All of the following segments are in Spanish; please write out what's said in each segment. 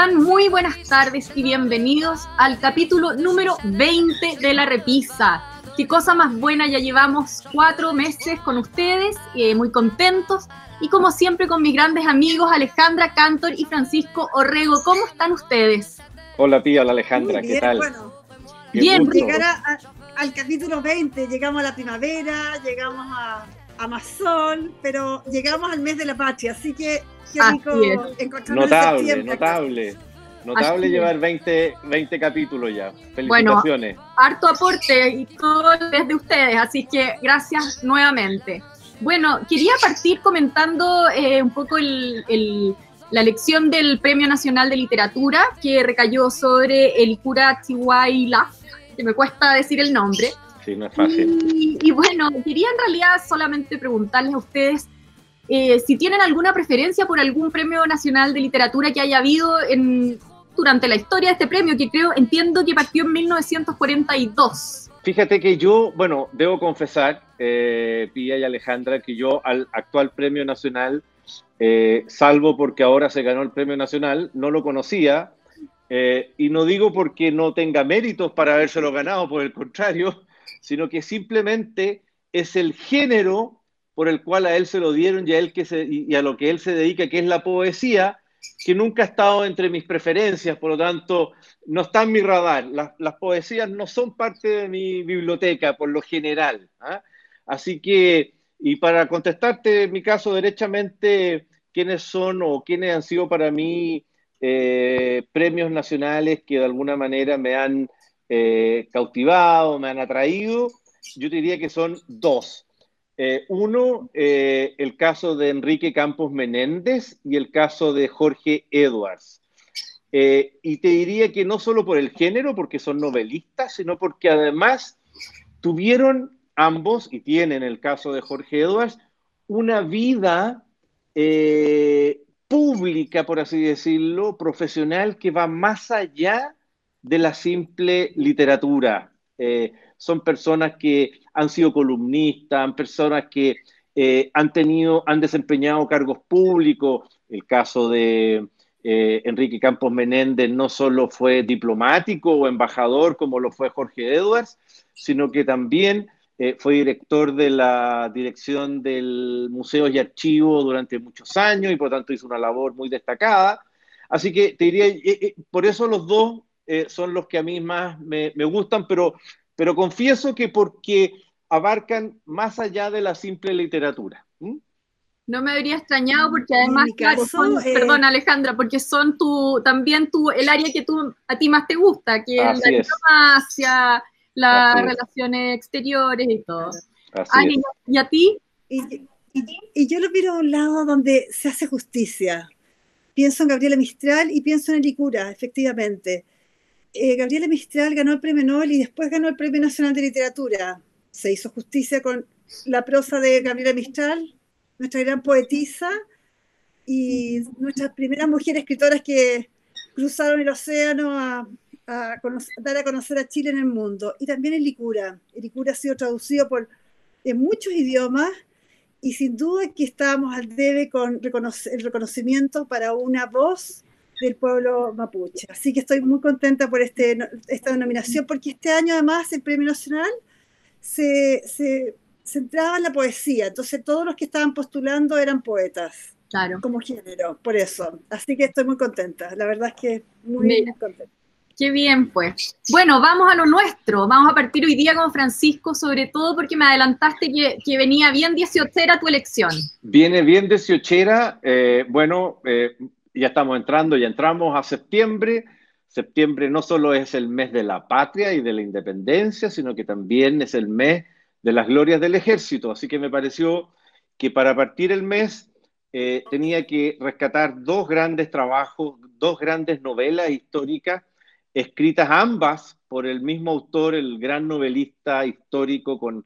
están? Muy buenas tardes y bienvenidos al capítulo número 20 de La Repisa. Qué cosa más buena, ya llevamos cuatro meses con ustedes, eh, muy contentos. Y como siempre con mis grandes amigos Alejandra Cantor y Francisco Orrego. ¿Cómo están ustedes? Hola tía, hola Alejandra, ¿qué tal? Bueno, bien, llegar al capítulo 20, llegamos a la primavera, llegamos a, a más sol, pero llegamos al mes de la patria, así que qué rico encontrarnos Notable, notable. Notable llevar 20, 20 capítulos ya. Felicitaciones. Bueno, harto aporte y todo desde ustedes, así que gracias nuevamente. Bueno, quería partir comentando eh, un poco el, la elección del Premio Nacional de Literatura que recayó sobre el cura Chihuahua, que me cuesta decir el nombre. Sí, no es fácil. Y, bueno, quería en realidad solamente preguntarles a ustedes eh, si tienen alguna preferencia por algún premio nacional de literatura que haya habido en, durante la historia de este premio, que creo, entiendo que partió en 1942. Fíjate que yo, bueno, debo confesar, eh, Pía y Alejandra, que yo al actual premio nacional, eh, salvo porque ahora se ganó el premio nacional, no lo conocía. Eh, y no digo porque no tenga méritos para habérselo ganado, por el contrario, sino que simplemente es el género por el cual a él se lo dieron y a, él que se, y a lo que él se dedica, que es la poesía, que nunca ha estado entre mis preferencias, por lo tanto, no está en mi radar. Las, poesías no son parte de mi biblioteca, por lo general. ¿ah? Así que, y para contestarte en mi caso derechamente, quiénes son o quiénes han sido para mí eh, premios nacionales que de alguna manera me han eh, cautivado, me han atraído, yo diría que son dos. Eh, uno, eh, el caso de Enrique Campos Menéndez y el caso de Jorge Edwards. y te diría que no solo por el género, porque son novelistas, sino porque además tuvieron ambos, y tienen el caso de Jorge Edwards, una vida pública, por así decirlo, profesional, que va más allá de la simple literatura. Eh, son personas que han sido columnistas, personas que eh, han tenido, han desempeñado cargos públicos. El caso de eh, Enrique Campos Menéndez no solo fue diplomático o embajador como lo fue Jorge Edwards, sino que también fue director de la dirección del Museo y Archivo durante muchos años y por tanto hizo una labor muy destacada. Así que te diría, por eso los dos eh, son los que a mí más me, gustan, pero, pero confieso que porque abarcan más allá de la simple literatura. No me habría extrañado porque además, eh, perdón Alejandra, porque son tu, también tu, el área que tú, a ti más te gusta, que es la diplomacia, las relaciones exteriores y todo. ¿y a ti? Y, y, yo lo miro a un lado donde se hace justicia. Pienso en Gabriela Mistral y pienso en Elicura, efectivamente. Eh, Gabriela Mistral ganó el premio Nobel y después ganó el premio Nacional de Literatura. Se hizo justicia con la prosa de Gabriela Mistral, nuestra gran poetisa y nuestras primeras mujeres escritoras que cruzaron el océano a, dar a conocer a Chile en el mundo. Y también el Licura. El Licura ha sido traducido por, en muchos idiomas y sin duda que estábamos al debe con el reconocimiento para una voz del pueblo mapuche. Así que estoy muy contenta por este, esta denominación, porque este año además el Premio Nacional se, se centraba en la poesía, entonces todos los que estaban postulando eran poetas. Claro. Como género, por eso. Así que estoy muy contenta, la verdad es que muy, contenta. Qué bien, pues. Bueno, vamos a lo nuestro. Vamos a partir hoy día con Francisco, sobre todo porque me adelantaste que, que venía bien dieciochera tu elección. Viene bien dieciochera. Eh, bueno, eh, ya estamos entrando, ya entramos a septiembre. Septiembre no solo es el mes de la patria y de la independencia, sino que también es el mes de las glorias del ejército. Así que me pareció que para partir el mes eh, tenía que rescatar dos grandes trabajos, dos grandes novelas históricas, escritas ambas por el mismo autor, el gran novelista histórico con,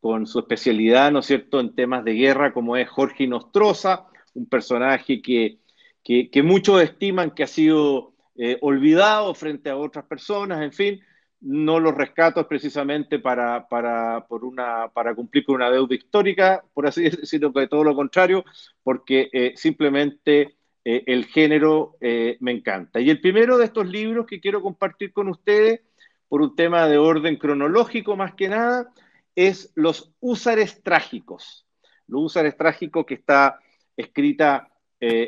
con su especialidad, ¿no es cierto?, en temas de guerra, como es Jorge Nostroza, un personaje que que, muchos estiman que ha sido eh, olvidado frente a otras personas, en fin, no lo rescato precisamente para, para, por una, para cumplir con una deuda histórica, por así decirlo, que todo lo contrario, porque eh, simplemente el género me encanta. Y el primero de estos libros que quiero compartir con ustedes, por un tema de orden cronológico más que nada, es Los Húsares Trágicos. Los Húsares Trágicos que está escrita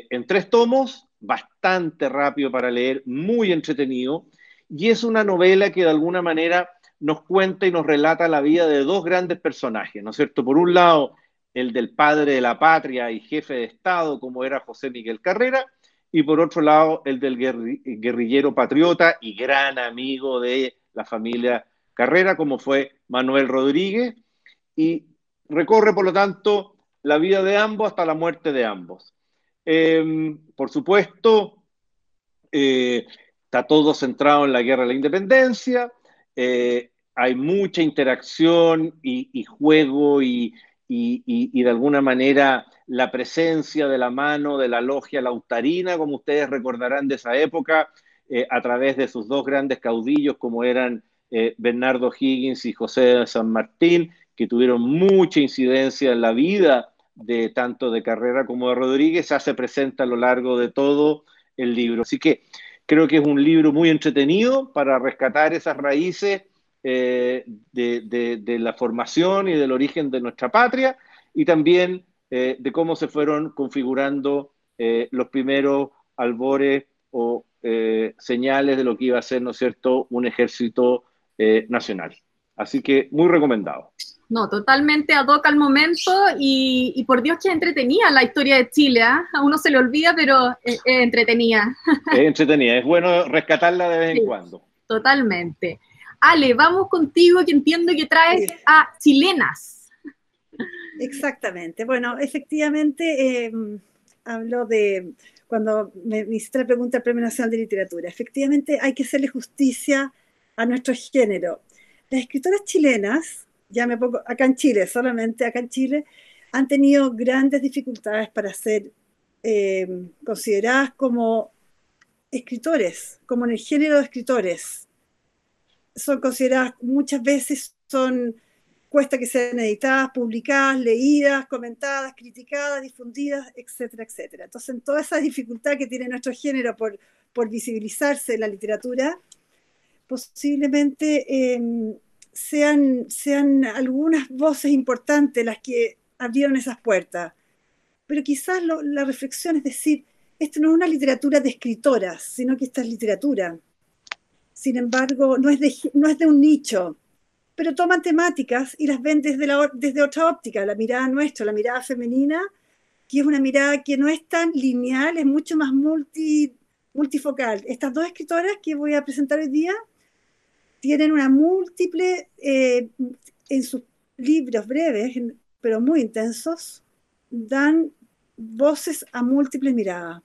en tres tomos, bastante rápido para leer, muy entretenido, y es una novela que de alguna manera nos cuenta y nos relata la vida de dos grandes personajes, ¿no es cierto? Por un lado, el del padre de la patria y jefe de Estado, como era José Miguel Carrera, y por otro lado, el del guerrillero patriota y gran amigo de la familia Carrera, como fue Manuel Rodríguez, y recorre, por lo tanto, la vida de ambos hasta la muerte de ambos. Em, por supuesto, eh, está todo centrado en la guerra de la independencia, eh, hay mucha interacción y, juego y, de alguna manera la presencia de la mano de la logia lautarina, como ustedes recordarán de esa época, eh, a través de sus dos grandes caudillos como eran Bernardo Higgins y José de San Martín, que tuvieron mucha incidencia en la vida de tanto de Carrera como de Rodríguez, se presenta a lo largo de todo el libro. Así que Creo que es un libro muy entretenido para rescatar esas raíces eh, de, la formación y del origen de nuestra patria y también eh, de cómo se fueron configurando eh, los primeros albores o señales de lo que iba a ser, ¿no es cierto?, un ejército nacional. Así que muy recomendado. No, totalmente ad hoc al momento y, por Dios que entretenía la historia de Chile. ¿ah? A uno se le olvida, pero es, entretenida. Es entretenida, es bueno rescatarla de vez en cuando. Totalmente. Ale, vamos contigo, que entiendo que traes a chilenas. Exactamente. Bueno, efectivamente, eh, hablo de cuando me, me hiciste la pregunta al Premio Nacional de Literatura. Efectivamente, hay que hacerle justicia a nuestro género. Las escritoras chilenas ya me pongo, acá en Chile, solamente acá en Chile, han tenido grandes dificultades para ser eh, consideradas como escritores, como en el género de escritores. Son consideradas, muchas veces son, cuesta que sean editadas, publicadas, leídas, comentadas, criticadas, difundidas, etcétera, etcétera. Entonces, en toda esa dificultad que tiene nuestro género por, por visibilizarse en la literatura, posiblemente eh, sean, sean algunas voces importantes las que abrieron esas puertas. Pero quizás la reflexión es decir, esto no es una literatura de escritoras, sino que esta es literatura. Sin embargo, no es de, no es de un nicho, pero toman temáticas y las ven desde, la, desde otra óptica, la mirada nuestra, la mirada femenina, que es una mirada que no es tan lineal, es mucho más multi, multifocal. Estas dos escritoras que voy a presentar hoy día tienen una múltiple, eh, en sus libros breves, pero muy intensos, dan voces a múltiples miradas.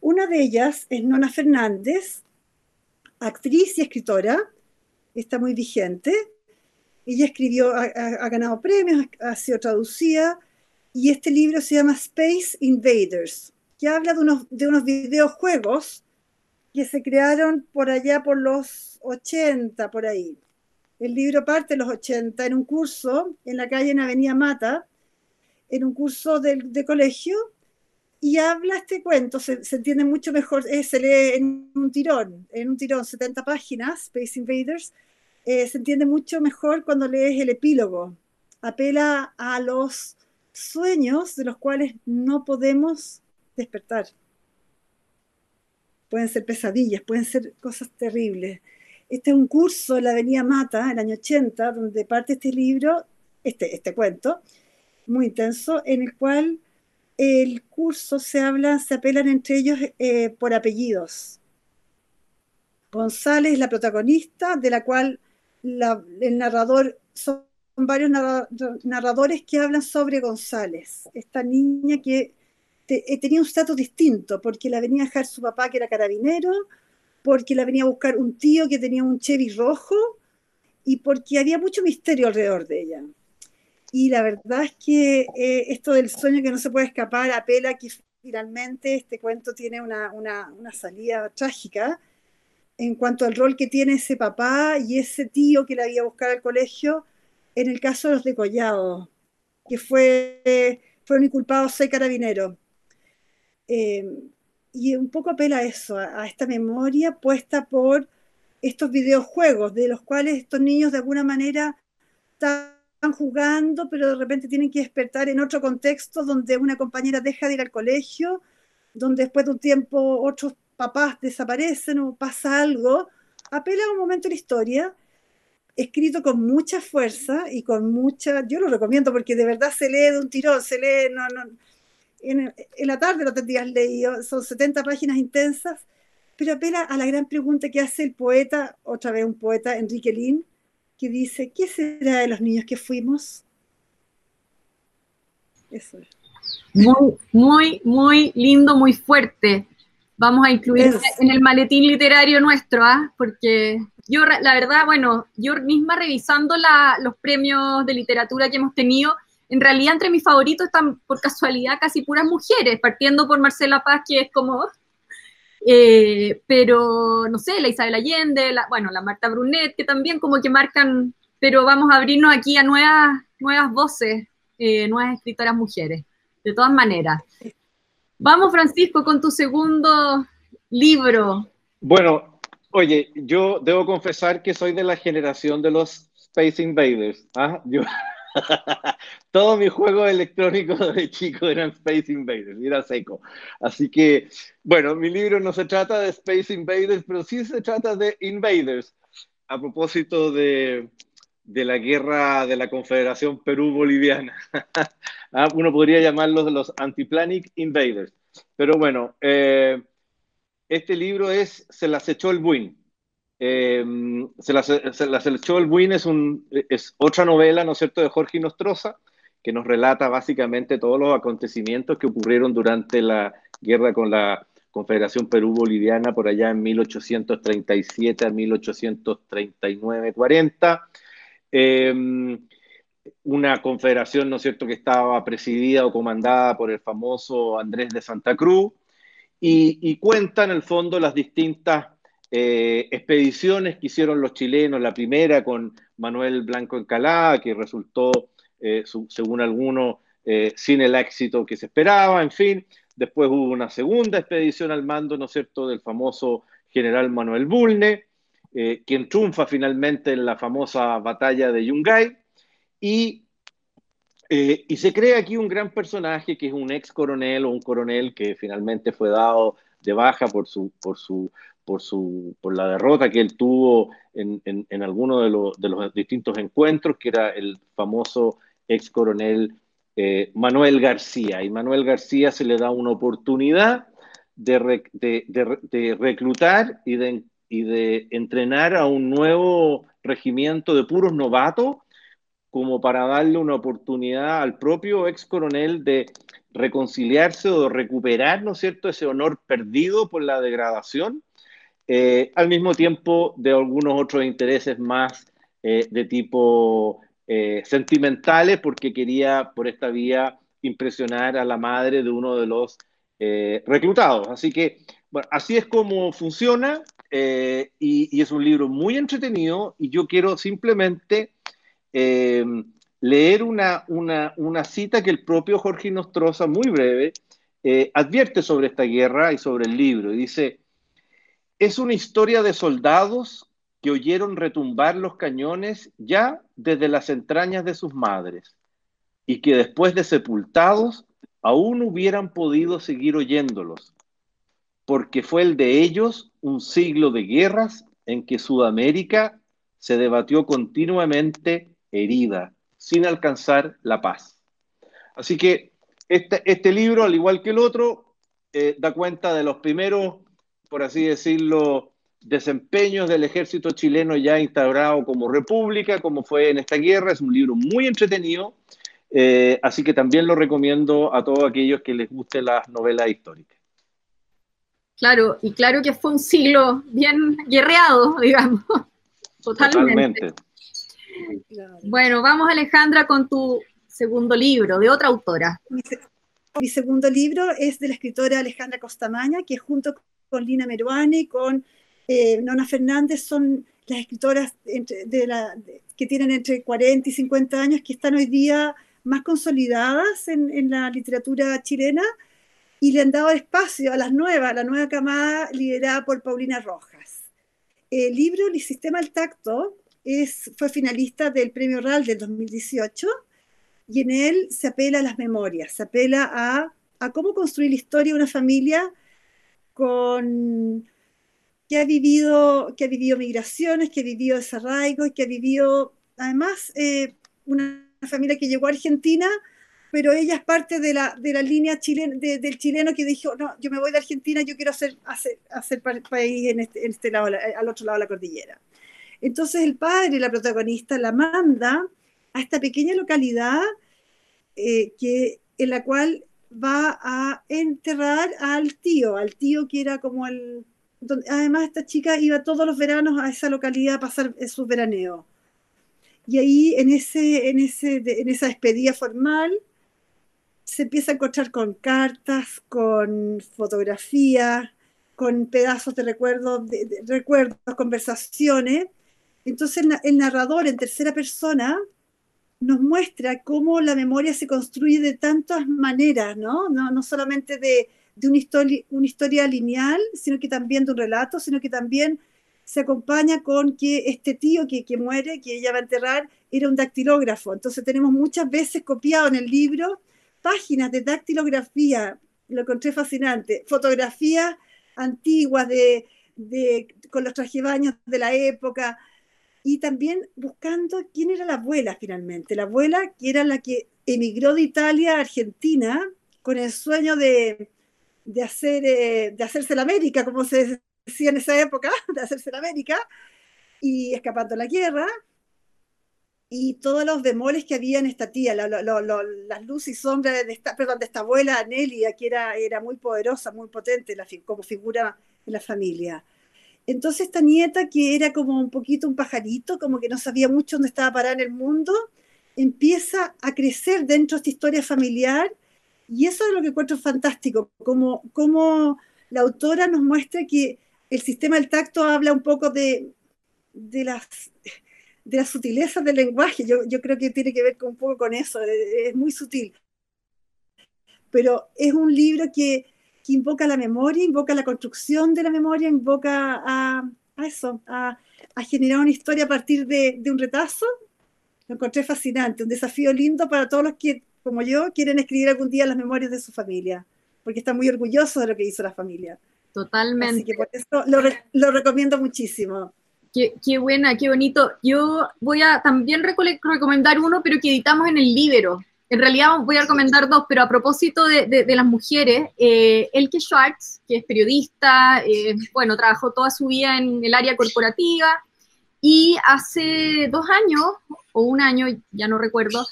Una de ellas es Nona Fernández, actriz y escritora, está muy vigente. Ella escribió, ha, ganado premios, ha, sido traducida, y este libro se llama Space Invaders, que habla de unos, de unos videojuegos que se crearon por allá por los 80, por ahí. El libro parte de los 80 en un curso en la calle en Avenida Mata, en un curso de, colegio, y habla este cuento, se, entiende mucho mejor, eh, se lee en un tirón, en un tirón, 70 páginas, Space Invaders, eh, se entiende mucho mejor cuando lees el epílogo. Apela a los sueños de los cuales no podemos despertar pueden ser pesadillas, pueden ser cosas terribles. Este es un curso en la Avenida Mata, en el año 80, donde parte este libro, este, este cuento, muy intenso, en el cual el curso se habla, se apelan entre ellos eh, por apellidos. González es la protagonista, de la cual el narrador, son varios narradores que hablan sobre González, esta niña que eh, tenía un estatus distinto, porque la venía a dejar su papá que era carabinero, porque la venía a buscar un tío que tenía un Chevy rojo y porque había mucho misterio alrededor de ella. Y la verdad es que eh, esto del sueño que no se puede escapar apela que finalmente este cuento tiene una, una, una, salida trágica en cuanto al rol que tiene ese papá y ese tío que la había a buscar al colegio en el caso de los de Collado, que fue, fueron inculpados seis carabineros. Eh, y un poco apela a eso, a, esta memoria puesta por estos videojuegos, de los cuales estos niños de alguna manera están jugando, pero de repente tienen que despertar en otro contexto donde una compañera deja de ir al colegio, donde después de un tiempo otros papás desaparecen o pasa algo, apela a un momento de la historia, escrito con mucha fuerza y con mucha, yo lo recomiendo porque de verdad se lee de un tirón, se lee, no, no, en, la tarde lo tendrías leído, son 70 páginas intensas, pero apela a la gran pregunta que hace el poeta, otra vez un poeta, Enrique Lin, que dice, ¿qué será de los niños que fuimos? Eso es. Muy, muy, muy lindo, muy fuerte. Vamos a incluir en el maletín literario nuestro, ¿ah? porque yo, la verdad, bueno, yo misma revisando los premios de literatura que hemos tenido, en realidad entre mis favoritos están por casualidad casi puras mujeres, partiendo por Marcela Paz, que es como, eh, pero no sé, la Isabel Allende, bueno, la Marta Brunet, que también como que marcan, pero vamos a abrirnos aquí a nuevas, nuevas voces, eh, nuevas escritoras mujeres, de todas maneras. Vamos, Francisco, con tu segundo libro. Bueno, oye, yo debo confesar que soy de la generación de los Space Invaders. ¿ah? Yo, Todos mis juegos electrónicos de chico eran Space Invaders, era seco. Así que, bueno, mi libro no se trata de Space Invaders, pero sí se trata de Invaders. A propósito de, de la guerra de la Confederación Perú-Boliviana. Ah, uno podría llamarlos los Antiplanic Invaders. Pero bueno, eh, este libro es Se las echó el Buin eh, se, la, se, el Buin es, un, es otra novela, ¿no es cierto?, de Jorge Nostroza, que nos relata básicamente todos los acontecimientos que ocurrieron durante la guerra con la Confederación Perú-Boliviana por allá en 1837 a 1839-40. Em, una confederación, ¿no es cierto?, que estaba presidida o comandada por el famoso Andrés de Santa Cruz y cuenta en el fondo las distintas eh, expediciones que hicieron los chilenos, la primera con Manuel Blanco Encalá, que resultó, eh, según algunos, eh, sin el éxito que se esperaba, en fin. Después hubo una segunda expedición al mando, ¿no es cierto?, del famoso general Manuel Bulne, quien triunfa finalmente en la famosa batalla de Yungay. Y, y se crea aquí un gran personaje que es un ex coronel o un coronel que finalmente fue dado de baja por su, por su, por, su, por la derrota que él tuvo en, en, alguno de, de, los distintos encuentros, que era el famoso ex coronel eh, Manuel García. Y Manuel García se le da una oportunidad de, de, reclutar y de, y de entrenar a un nuevo regimiento de puros novatos como para darle una oportunidad al propio ex coronel de reconciliarse o de recuperar, ¿no es cierto?, ese honor perdido por la degradación eh, al mismo tiempo de algunos otros intereses más eh, de tipo eh, sentimentales, porque quería por esta vía impresionar a la madre de uno de los reclutados. Así que, bueno, así es como funciona y, es un libro muy entretenido y yo quiero simplemente leer una, una, una, cita que el propio Jorge Nostroza, muy breve, advierte sobre esta guerra y sobre el libro. Y dice, es una historia de soldados que oyeron retumbar los cañones ya desde las entrañas de sus madres y que después de sepultados aún hubieran podido seguir oyéndolos, porque fue el de ellos un siglo de guerras en que Sudamérica se debatió continuamente herida, sin alcanzar la paz. Así que este, este libro, al igual que el otro, eh, da cuenta de los primeros por así decirlo, desempeños del ejército chileno ya instaurado como república, como fue en esta guerra. Es un libro muy entretenido, eh, así que también lo recomiendo a todos aquellos que les guste las novelas históricas. Claro, y claro que fue un siglo bien guerreado, digamos. Totalmente. Bueno, vamos Alejandra con tu segundo libro, de otra autora. Mi, segundo libro es de la escritora Alejandra Costamaña, que junto con Lina Meruane, con eh, Nona Fernández, son las escritoras que tienen entre 40 y 50 años que están hoy día más consolidadas en, la literatura chilena y le han dado espacio a las nuevas, a la nueva camada liderada por Paulina Rojas. El libro El sistema al tacto es, fue finalista del Premio RAL del 2018 y en él se apela a las memorias, se apela a, a cómo construir la historia de una familia con, que, ha vivido, que ha vivido migraciones, que ha vivido desarraigo y que ha vivido además eh, una familia que llegó a Argentina pero ella es parte de la, de línea del chileno que dijo, no, yo me voy de Argentina, yo quiero hacer, hacer, hacer país en este, en este lado, al otro lado de la cordillera. Entonces el padre, la protagonista, la manda a esta pequeña localidad eh, que, en la cual va a enterrar al tío, al tío que era como el... además esta chica iba todos los veranos a esa localidad a pasar sus veraneos. Y ahí en, ese, en, ese, en esa despedida formal, se empieza a encontrar con cartas, con fotografías, con pedazos de recuerdos, de, recuerdos, conversaciones. Entonces el narrador en tercera persona nos muestra cómo la memoria se construye de tantas maneras, ¿no? No, solamente de, una, historia, una historia lineal, sino que también de un relato, sino que también se acompaña con que este tío que, que muere, que ella va a enterrar, era un dactilógrafo. Entonces tenemos muchas veces copiado en el libro páginas de dactilografía, lo encontré fascinante, fotografías antiguas de, con los trajebaños de la época, y también buscando quién era la abuela finalmente, la abuela que era la que emigró de Italia a Argentina con el sueño de, de, hacer, eh, de hacerse la América, como se decía en esa época, de hacerse la América, y escapando a la guerra, y todos los demoles que había en esta tía, las luces y sombras de esta, perdón, de esta abuela Anelia, que era, era muy poderosa, muy potente como figura en la familia. Entonces esta nieta, que era como un poquito un pajarito, como que no sabía mucho dónde estaba parada en el mundo, empieza a crecer dentro de esta historia familiar y eso es lo que encuentro fantástico, como, como la autora nos muestra que el sistema del tacto habla un poco de, de las de las sutilezas del lenguaje. Yo, yo creo que tiene que ver un poco con eso, es, muy sutil. Pero es un libro que, que, invoca la memoria, invoca la construcción de la memoria, invoca a, a eso, a, a, generar una historia a partir de, de un retazo. Lo encontré fascinante, un desafío lindo para todos los que, como yo, quieren escribir algún día las memorias de su familia, porque están muy orgullosos de lo que hizo la familia. Totalmente. Así que por eso lo, lo recomiendo muchísimo. Qué, buena, qué bonito. Yo voy a también recomendar uno, pero que editamos en el Libero. En realidad voy a recomendar dos, pero a propósito de, las mujeres, eh, Elke Schwartz, que es periodista, eh, bueno, trabajó toda su vida en el área corporativa y hace dos años, o un año, ya no recuerdo,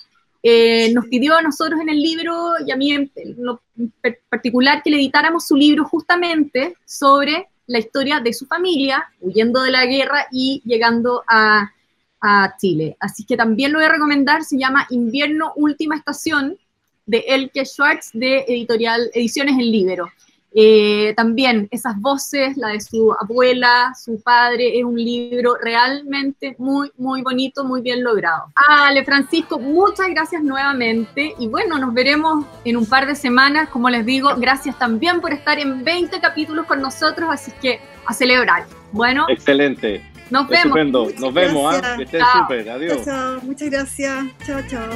eh, nos pidió a nosotros en el libro y a mí en, en particular que le editáramos su libro justamente sobre la historia de su familia, huyendo de la guerra y llegando a, Chile. Así que también lo voy a recomendar, se llama Invierno Última Estación, de Elke Schwartz, de editorial Ediciones El Libero. Eh, también esas voces, la de su abuela, su padre, es un libro realmente muy, muy bonito, muy bien logrado. Ale, Francisco, muchas gracias nuevamente y bueno, nos veremos en un par de semanas, como les digo, gracias también por estar en 20 capítulos con nosotros, así que a celebrar. Bueno. Excelente. Nos vemos. Nos vemos, ¿ah? que estén súper. Adiós. Chao, muchas gracias. Chao, chao.